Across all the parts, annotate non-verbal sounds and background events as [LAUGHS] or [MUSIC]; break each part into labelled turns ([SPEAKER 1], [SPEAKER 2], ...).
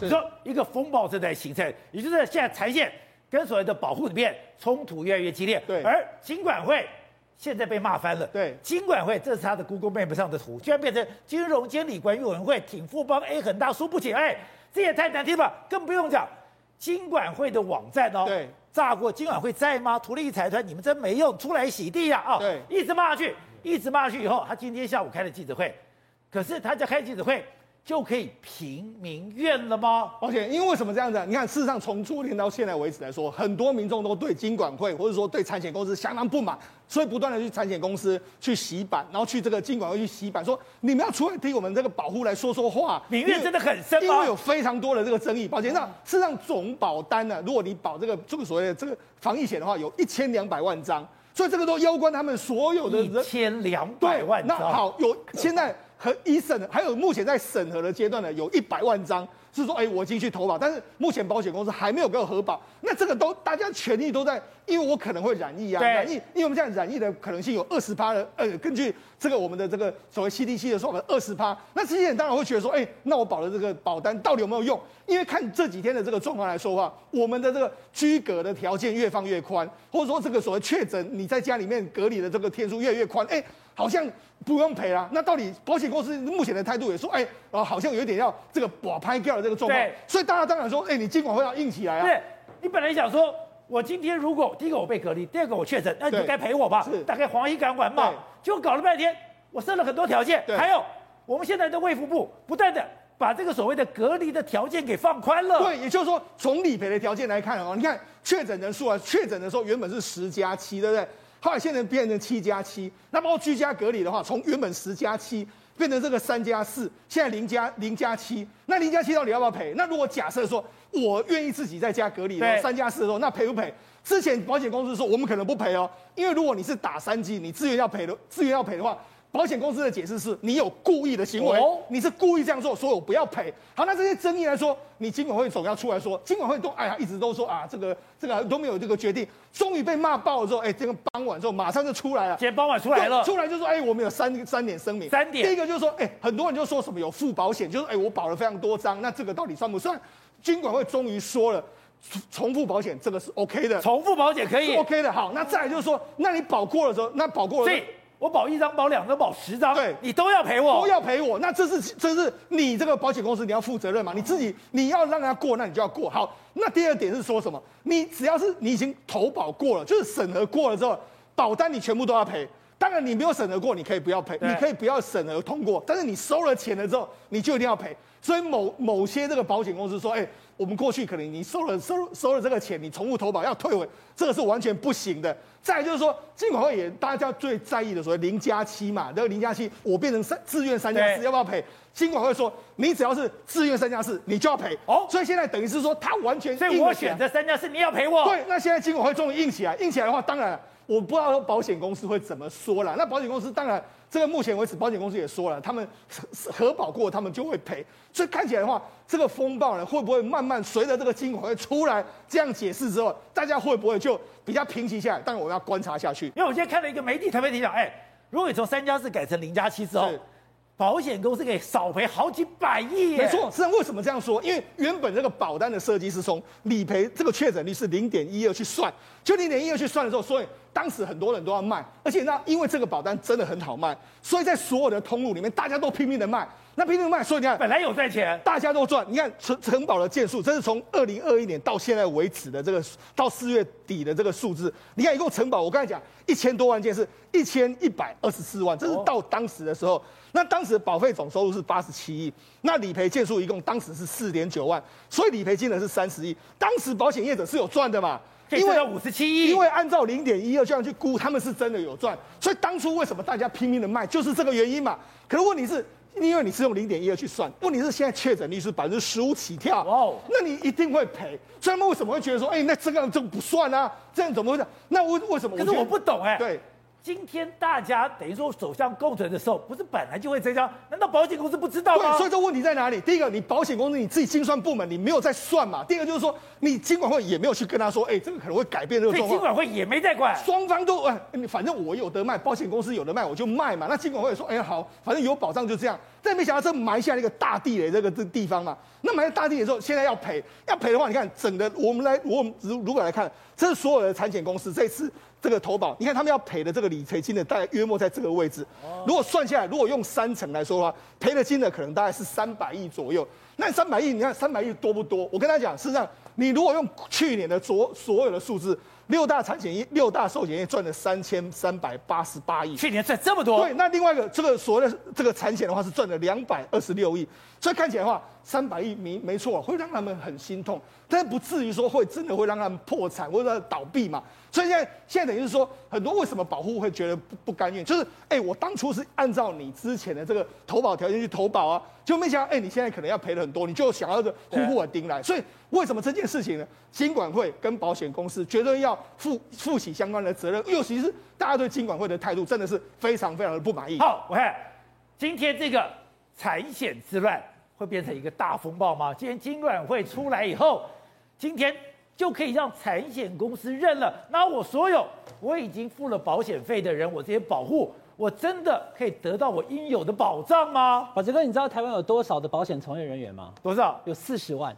[SPEAKER 1] 你说一个风暴正在形成，也就是现在产险跟所谓的保护里面冲突越来越激烈。
[SPEAKER 2] 对，
[SPEAKER 1] 而金管会现在被骂翻了。
[SPEAKER 2] 对，
[SPEAKER 1] 金管会这是他的 Google Map 上的图，居然变成金融监理管理委员会挺富邦 A 很大输不起。哎，这也太难听了，更不用讲金管会的网站哦。
[SPEAKER 2] 对。
[SPEAKER 1] 炸过金管会在吗？图利财团，你们真没用，出来洗地呀！啊，
[SPEAKER 2] 对，
[SPEAKER 1] 一直骂下去，一直骂下去以后，他今天下午开了记者会，可是他在开记者会。就可以平民怨了吗？
[SPEAKER 2] 而且，因为为什么这样子？你看，事实上从昨天到现在为止来说，很多民众都对金管会或者说对产险公司相当不满，所以不断的去产险公司去洗版，然后去这个金管会去洗版，说你们要出来替我们这个保护来说说话。
[SPEAKER 1] 民怨真的很深吗？
[SPEAKER 2] 因为有非常多的这个争议。保险，那事实上总保单呢，如果你保这个这个所谓的这个防疫险的话，有一千两百万张，所以这个都攸关他们所有的
[SPEAKER 1] 一千两百万张。
[SPEAKER 2] 那好，有现在。和一审还有目前在审核的阶段呢，有一百万张是说，哎，我已经去投保，但是目前保险公司还没有给我核保。那这个都大家权益都在，因为我可能会染疫啊，染疫，因为我们现在染疫的可能性有二十八的，呃，根据这个我们的这个所谓 CDC 的说法，二十趴。那这些人当然会觉得说，哎，那我保的这个保单到底有没有用？因为看这几天的这个状况来说的话，我们的这个居隔的条件越放越宽，或者说这个所谓确诊你在家里面隔离的这个天数越来越宽，哎。好像不用赔了，那到底保险公司目前的态度也说，哎，呃，好像有一点要这个把拍掉的这个状况。对，所以大家当然说，哎，你尽管会要硬起来啊。
[SPEAKER 1] 对，你本来想说，我今天如果第一个我被隔离，第二个我确诊，那你就该赔我吧？是，大概黄衣敢管嘛。就搞了半天，我设了很多条件，还有我们现在的卫福部不断的把这个所谓的隔离的条件给放宽了。
[SPEAKER 2] 对，也就是说，从理赔的条件来看哦，你看确诊人数啊，确诊的时候原本是十加七，对不对？后来现在变成七加七，那包括居家隔离的话，从原本十加七变成这个三加四，现在零加零加七，那零加七到底要不要赔？那如果假设说我愿意自己在家隔离，三加四的时候，那赔不赔？之前保险公司说我们可能不赔哦，因为如果你是打三剂，你自愿要赔的，自愿要赔的话。保险公司的解释是你有故意的行为，你是故意这样做，所以我不要赔。好，那这些争议来说，你金管会总要出来说，金管会都哎呀，一直都说啊，这个这个都没有这个决定，终于被骂爆了之后，哎，这个傍晚之后马上就出来了，
[SPEAKER 1] 今天傍晚出来了，
[SPEAKER 2] 出来就说，哎，我们有三三点声明，
[SPEAKER 1] 三点，
[SPEAKER 2] 第一个就是说，哎，很多人就说什么有附保险，就是哎，我保了非常多张，那这个到底算不算？金管会终于说了，重复保险这个是 OK 的，
[SPEAKER 1] 重复保险可以
[SPEAKER 2] OK 的。好，那再来就是说，那你保过了之后，那保过了。
[SPEAKER 1] 我保一张，保两张，保十张，
[SPEAKER 2] 对，
[SPEAKER 1] 你都要赔我，
[SPEAKER 2] 都要赔我。那这是这是你这个保险公司你要负责任嘛？你自己你要让他过，那你就要过。好，那第二点是说什么？你只要是你已经投保过了，就是审核过了之后，保单你全部都要赔。当然你没有审核过，你可以不要赔，你可以不要审核通过。但是你收了钱了之后，你就一定要赔。所以某某些这个保险公司说，哎。我们过去可能你收了收收了这个钱，你重复投保要退回，这个是完全不行的。再来就是说，金管会也大家最在意的所谓零加七嘛，这个零加七我变成三自愿三加四要不要赔？金管会说，你只要是自愿三加四，你就要赔。哦，所以现在等于是说他完全，
[SPEAKER 1] 所以我选择三加四，你要赔我。
[SPEAKER 2] 对，那现在金管会终于硬起来，硬起来的话，当然我不知道说保险公司会怎么说了。那保险公司当然。这个目前为止，保险公司也说了，他们核保过，他们就会赔。所以看起来的话，这个风暴呢，会不会慢慢随着这个金管会出来这样解释之后，大家会不会就比较平息下来？但，我们要观察下去。
[SPEAKER 1] 因为我今天看了一个媒体特别提到，哎，如果你从三加四改成零加七之后。保险公司可以少赔好几百亿！
[SPEAKER 2] 没错，实际上为什么这样说？因为原本这个保单的设计是从理赔这个确诊率是零点一二去算，就零点一二去算的时候，所以当时很多人都要卖，而且那因为这个保单真的很好卖，所以在所有的通路里面大家都拼命的卖，那拼命卖，所以你看
[SPEAKER 1] 本来有赚钱，
[SPEAKER 2] 大家都赚。你看城城堡的件数，这是从二零二一年到现在为止的这个到四月底的这个数字，你看一共城堡，我刚才讲一千多万件是一千一百二十四万，这是到当时的时候。那当时保费总收入是八十七亿，那理赔件数一共当时是四点九万，所以理赔金额是三十亿。当时保险业者是有赚的嘛？
[SPEAKER 1] 因为五十七亿，
[SPEAKER 2] 因为按照零点一二这样去估，他们是真的有赚。所以当初为什么大家拼命的卖，就是这个原因嘛。可是问题是，因为你是用零点一二去算，问题是现在确诊率是百分之十五起跳，哦，那你一定会赔。所以他们为什么会觉得说，哎，那这个这个不算啊？这样怎么会？那为为什么？
[SPEAKER 1] 可是我不懂哎。
[SPEAKER 2] 对。
[SPEAKER 1] 今天大家等于说走向共存的时候，不是本来就会增加？难道保险公司不知道吗？
[SPEAKER 2] 对，所以这问题在哪里？第一个，你保险公司你自己精算部门你没有在算嘛？第二个就是说，你金管会也没有去跟他说，哎，这个可能会改变这个状况。
[SPEAKER 1] 所以金管会也没在管。
[SPEAKER 2] 双方都哎，反正我有得卖，保险公司有得卖，我就卖嘛。那金管会说，哎，好，反正有保障就这样。但没想到这埋下了一个大地雷这个这地方嘛。那埋下大地雷之后，现在要赔，要赔的话，你看整个我们来，我们如如果来看，这是所有的产险公司这次这个投保，你看他们要赔的这个理赔金的大概约莫在这个位置。如果算下来，如果用三成来说的话，赔的金的可能大概是三百亿左右。那三百亿，你看三百亿多不多？我跟他讲，事实上，你如果用去年的所所有的数字，六大产险业、六大寿险业赚了三千三百八十八亿，
[SPEAKER 1] 去年赚这么多。
[SPEAKER 2] 对，那另外一个这个所谓的这个产险的话是赚了两百二十六亿，所以看起来的话，三百亿没没错，会让他们很心痛，但是不至于说会真的会让他们破产或者倒闭嘛。所以现在现在等于是说，很多为什么保护会觉得不不甘愿，就是哎、欸，我当初是按照你之前的这个投保条件去投保啊，就没想到哎、你现在可能要赔了很多，你就想要这呼呼而丁来。所以为什么这件事情呢？金管会跟保险公司绝对要负负起相关的责任。尤其是大家对金管会的态度真的是非常非常的不满意。
[SPEAKER 1] 好，我看今天这个产险之乱会变成一个大风暴吗？今天金管会出来以后，今天。就可以让产险公司认了，那我所有我已经付了保险费的人，我这些保护，我真的可以得到我应有的保障吗？
[SPEAKER 3] 宝杰哥，你知道台湾有多少的保险从业人员吗？
[SPEAKER 1] 多少？
[SPEAKER 3] 有四十万。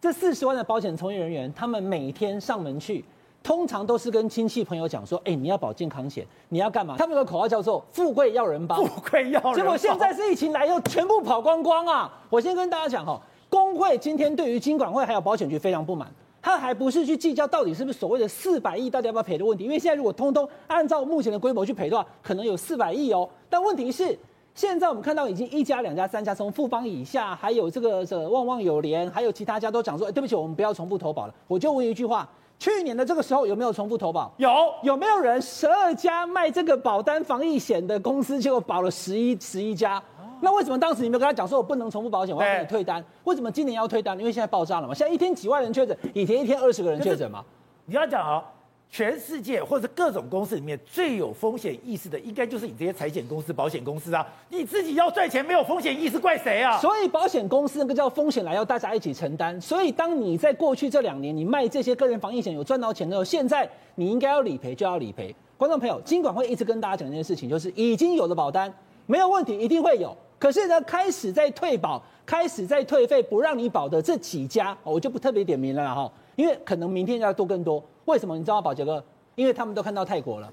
[SPEAKER 3] 这四十万的保险从业人员，他们每天上门去，通常都是跟亲戚朋友讲说：“哎，你要保健康险，你要干嘛？”他们有个口号叫做“富贵要人帮”，
[SPEAKER 1] 富贵要人帮。
[SPEAKER 3] 结果现在是疫情来又全部跑光光啊！我先跟大家讲哈，工会今天对于金管会还有保险局非常不满。他还不是去计较到底是不是所谓的四百亿到底要不要赔的问题，因为现在如果通通按照目前的规模去赔的话，可能有四百亿哦。但问题是，现在我们看到已经一家、两家、三家，从富邦以下，还有这个这旺旺有联，还有其他家都讲说，哎，对不起，我们不要重复投保了。我就问一句话：去年的这个时候有没有重复投保？
[SPEAKER 1] 有。
[SPEAKER 3] 有没有人十二家卖这个保单防疫险的公司，结果保了十一十一家？那为什么当时你没有跟他讲说，我不能重复保险，我要给你退单？为什么今年要退单？因为现在爆炸了嘛，现在一天几万人确诊，以前一天二十个人确诊嘛。
[SPEAKER 1] 你要讲啊，全世界或者各种公司里面最有风险意识的，应该就是你这些财险公司、保险公司啊。你自己要赚钱，没有风险意识，怪谁啊？
[SPEAKER 3] 所以保险公司那个叫风险来，要大家一起承担。所以当你在过去这两年你卖这些个人防疫险有赚到钱的时候，现在你应该要理赔就要理赔。观众朋友，金管会一直跟大家讲一件事情，就是已经有的保单没有问题，一定会有。可是呢，开始在退保、开始在退费、不让你保的这几家，我就不特别点名了哈，因为可能明天要多更多。为什么？你知道吗，宝杰哥？因为他们都看到泰国了。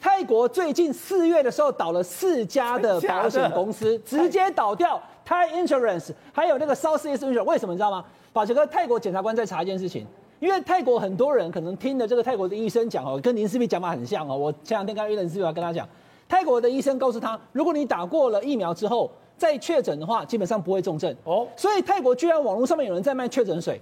[SPEAKER 3] 泰国最近四月的时候倒了四家的保险公司，直接倒掉。Thai Insurance 还有那个 Southeast Insurance，为什么你知道吗？宝杰哥，泰国检察官在查一件事情，因为泰国很多人可能听了这个泰国的医生讲哦，跟林思碧讲法很像哦。我前两天跟林思碧跟他讲，泰国的医生告诉他，如果你打过了疫苗之后。再确诊的话，基本上不会重症哦。所以泰国居然网络上面有人在卖确诊水，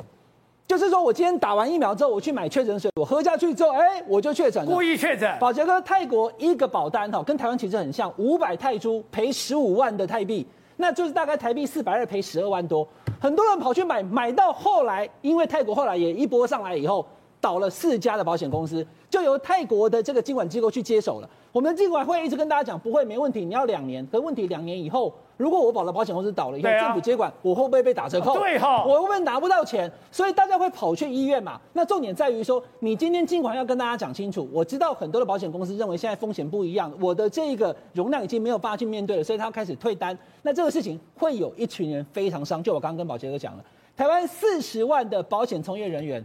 [SPEAKER 3] 就是说我今天打完疫苗之后，我去买确诊水，我喝下去之后，哎，我就确诊了。
[SPEAKER 1] 故意确诊。
[SPEAKER 3] 宝杰哥，泰国一个保单哈，跟台湾其实很像，五百泰铢赔十五万的泰币，那就是大概台币四百二赔十二万多。很多人跑去买，买到后来，因为泰国后来也一波上来以后，倒了四家的保险公司，就由泰国的这个监管机构去接手了。我们的监管会一直跟大家讲，不会没问题，你要两年。可问题两年以后。如果我保的保险公司倒了以后，政府接管，我会不会被打折扣？
[SPEAKER 1] 对哈，
[SPEAKER 3] 我会不会拿不到钱？所以大家会跑去医院嘛？那重点在于说，你今天尽管要跟大家讲清楚。我知道很多的保险公司认为现在风险不一样，我的这个容量已经没有办法去面对了，所以他要开始退单。那这个事情会有一群人非常伤。就我刚刚跟宝杰哥讲了，台湾四十万的保险从业人员，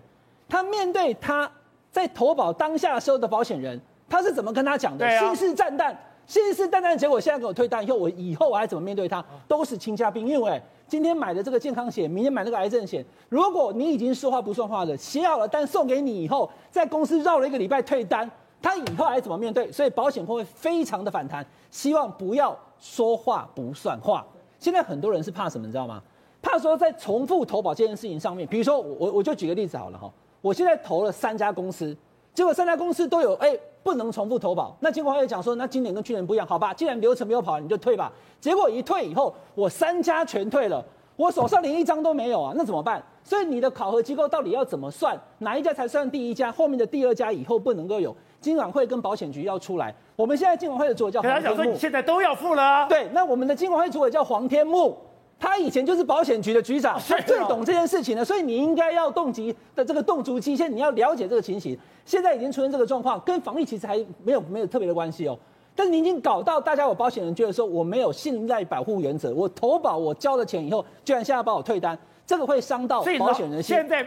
[SPEAKER 3] 他面对他在投保当下的时候的保险人，他是怎么跟他讲的？信誓旦旦。信誓旦旦，结果现在给我退单以后，我以后我还怎么面对他？都是亲家兵。因为今天买的这个健康险，明天买那个癌症险，如果你已经说话不算话的，写好了单送给你以后，在公司绕了一个礼拜退单，他以后还怎么面对？所以保险会非常的反弹，希望不要说话不算话。现在很多人是怕什么，你知道吗？怕说在重复投保这件事情上面，比如说我我我就举个例子好了哈，我现在投了三家公司。结果三家公司都有哎，不能重复投保。那金管会讲说，那今年跟去年不一样，好吧？既然流程没有跑，你就退吧。结果一退以后，我三家全退了，我手上连一张都没有啊，那怎么办？所以你的考核机构到底要怎么算？哪一家才算第一家？后面的第二家以后不能够有。金管会跟保险局要出来。我们现在金管会的主委叫黄天牧，
[SPEAKER 1] 现在都要付了。
[SPEAKER 3] 对，那我们的金管会主委叫黄天牧。他以前就是保险局的局长，他最懂这件事情的，所以你应该要动机的这个动足期限，你要了解这个情形。现在已经出现这个状况，跟防疫其实还没有没有特别的关系哦。但是你已经搞到大家有保险人觉得说我没有信赖保护原则，我投保我交了钱以后，居然现在把我退单，这个会伤到保险人。
[SPEAKER 1] 现在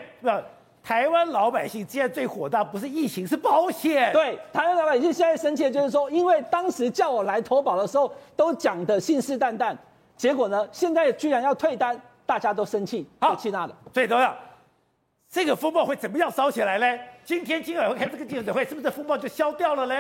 [SPEAKER 1] 台湾老百姓现在最火大不是疫情，是保险。
[SPEAKER 3] 对，台湾老百姓现在生气的就是说，因为当时叫我来投保的时候都讲的信誓旦旦，结果呢，现在居然要退单，大家都生气，好气那个。
[SPEAKER 1] 最重要，这个风暴会怎么样烧起来呢？今天金管会开这个记者会，是不是这风暴就消掉了呢？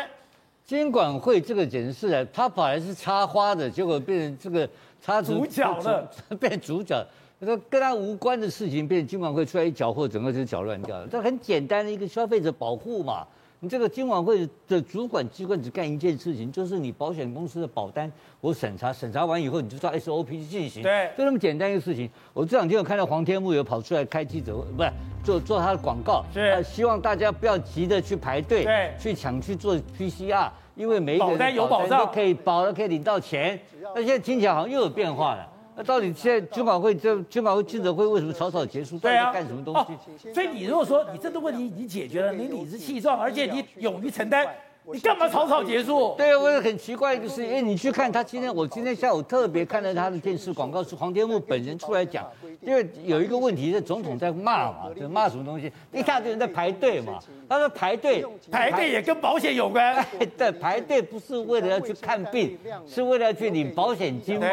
[SPEAKER 4] 监管会这个简直是，他本来是插花的，结果变成这个插
[SPEAKER 1] 主角了，[LAUGHS]
[SPEAKER 4] 变主角。说跟他无关的事情，变监管会出来一搅和，整个就是搅乱掉了。这很简单的一个消费者保护嘛。你这个金管会的主管机关只干一件事情，就是你保险公司的保单，我审查，审查完以后你就照 SOP 去进行。
[SPEAKER 1] 对，
[SPEAKER 4] 就那么简单一个事情。我这两天有看到黄天木有跑出来开记者会，不是做做他的广告，
[SPEAKER 1] 是
[SPEAKER 4] 希望大家不要急着去排队，
[SPEAKER 1] 对，
[SPEAKER 4] 去抢去做 PCR，因为每一个人
[SPEAKER 1] 保单有保障，
[SPEAKER 4] 都可以保了可以领到钱。那现在听起来好像又有变化了。那到底现在军管会这军管会记者会为什么草草结束？
[SPEAKER 1] 对啊，
[SPEAKER 4] 干什么东西？
[SPEAKER 1] 哦，所以你如果说你这个问题你解决了，你理直气壮，而且你勇于承担。你干嘛草草结束？
[SPEAKER 4] 对啊，我也很奇怪一个事情，因为你去看他今天，我今天下午特别看了他的电视广告，是黄天牧本人出来讲，因为有一个问题是总统在骂嘛，就骂什么东西？一大堆人在排队嘛，他说排队，
[SPEAKER 1] 排队也跟保险有关。[LAUGHS]
[SPEAKER 4] 对，排队不是为了要去看病，是为了要去领保险金嘛。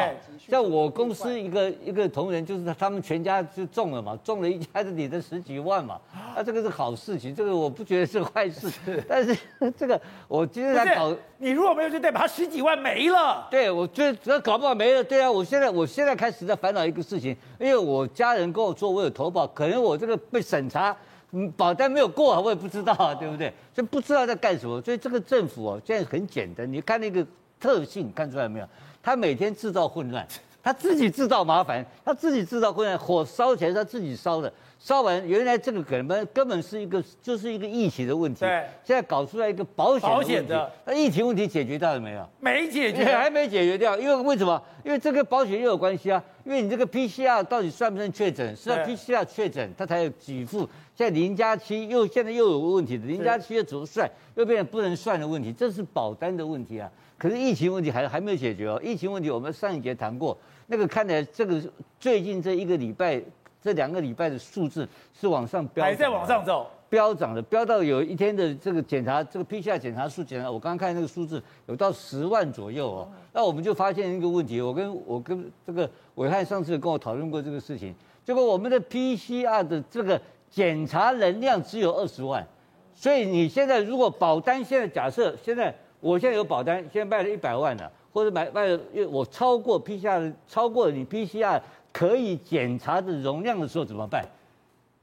[SPEAKER 4] 在我公司一个一个同仁，就是他们全家就中了嘛，中了一家子领了十几万嘛，啊，这个是好事情，这个我不觉得是坏事，但是 [LAUGHS] 这个。我今天在搞，
[SPEAKER 1] 你如果没有就代表他十几万没了。
[SPEAKER 4] 对，我觉得只要搞不好没了。对啊，我现在我现在开始在烦恼一个事情，因为我家人跟我说我有投保，可能我这个被审查，嗯，保单没有过，我也不知道啊，对不对？所以不知道在干什么。所以这个政府哦，现在很简单，你看那个特性，看出来没有？他每天制造混乱，他自己制造麻烦，他自己制造困难，火烧起来是他自己烧的。烧完，原来这个根本根本是一个就是一个疫情的问题。
[SPEAKER 1] 对，
[SPEAKER 4] 现在搞出来一个保险
[SPEAKER 1] 保险的，
[SPEAKER 4] 那疫情问题解决掉了没有？
[SPEAKER 1] 没解决，
[SPEAKER 4] 还没解决掉。因为为什么？因为这个保险又有关系啊。因为你这个 PCR 到底算不算确诊？是要 PCR 确诊，它才有给付。现在零加七又现在又有个问题，零加七又怎么算？又变成不能算的问题，这是保单的问题啊。可是疫情问题还还没有解决哦。疫情问题我们上一节谈过，那个看来这个最近这一个礼拜。这两个礼拜的数字是往上飙，
[SPEAKER 1] 还在往上走，
[SPEAKER 4] 飙涨的，飙到有一天的这个检查，这个 PCR 检查数检查，我刚刚看那个数字有到十万左右哦。那我们就发现一个问题，我跟我跟这个伟汉上次跟我讨论过这个事情，结果我们的 PCR 的这个检查能量只有二十万，所以你现在如果保单现在假设现在我现在有保单，现在卖了一百万了，或者买卖了，因为我超过 PCR 超过你 PCR。可以检查的容量的时候怎么办？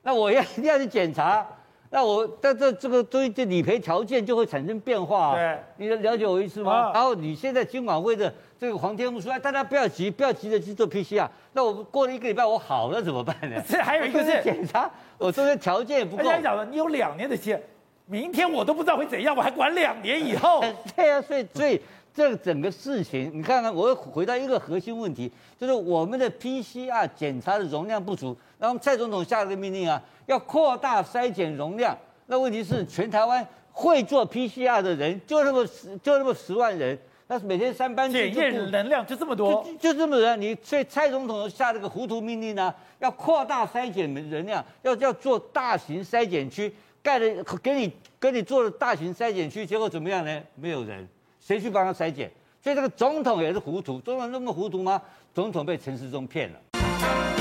[SPEAKER 4] 那我要 [LAUGHS] 一定要去检查，那我在这这个对这理赔条件就会产生变化。
[SPEAKER 1] 对，
[SPEAKER 4] 你了解我意思吗？啊、然后你现在金管会的这个黄天牧说，哎，大家不要急，不要急着去做 PCR。那我过了一个礼拜我好了怎么办呢？[LAUGHS]
[SPEAKER 1] 这还有一个是
[SPEAKER 4] 检查，我说的条件也不够。
[SPEAKER 1] 人家讲了，你有两年的期，明天我都不知道会怎样，我还管两年以后？[LAUGHS]
[SPEAKER 4] 对啊，所以所以。这整个事情，你看看，我回到一个核心问题，就是我们的 PCR 检查的容量不足。然后蔡总统下了个命令啊，要扩大筛检容量。那问题是，全台湾会做 PCR 的人就那么十，就那么十万人，那每天三班检
[SPEAKER 1] 验能量就这么多，
[SPEAKER 4] 就，就这么人。你所以蔡总统下这个糊涂命令呢，要扩大筛检人量，要要做大型筛检区，盖了给你给你做了大型筛检区，结果怎么样呢？没有人。谁去帮他筛检？所以这个总统也是糊涂，总统那么糊涂吗？总统被陈时中骗了。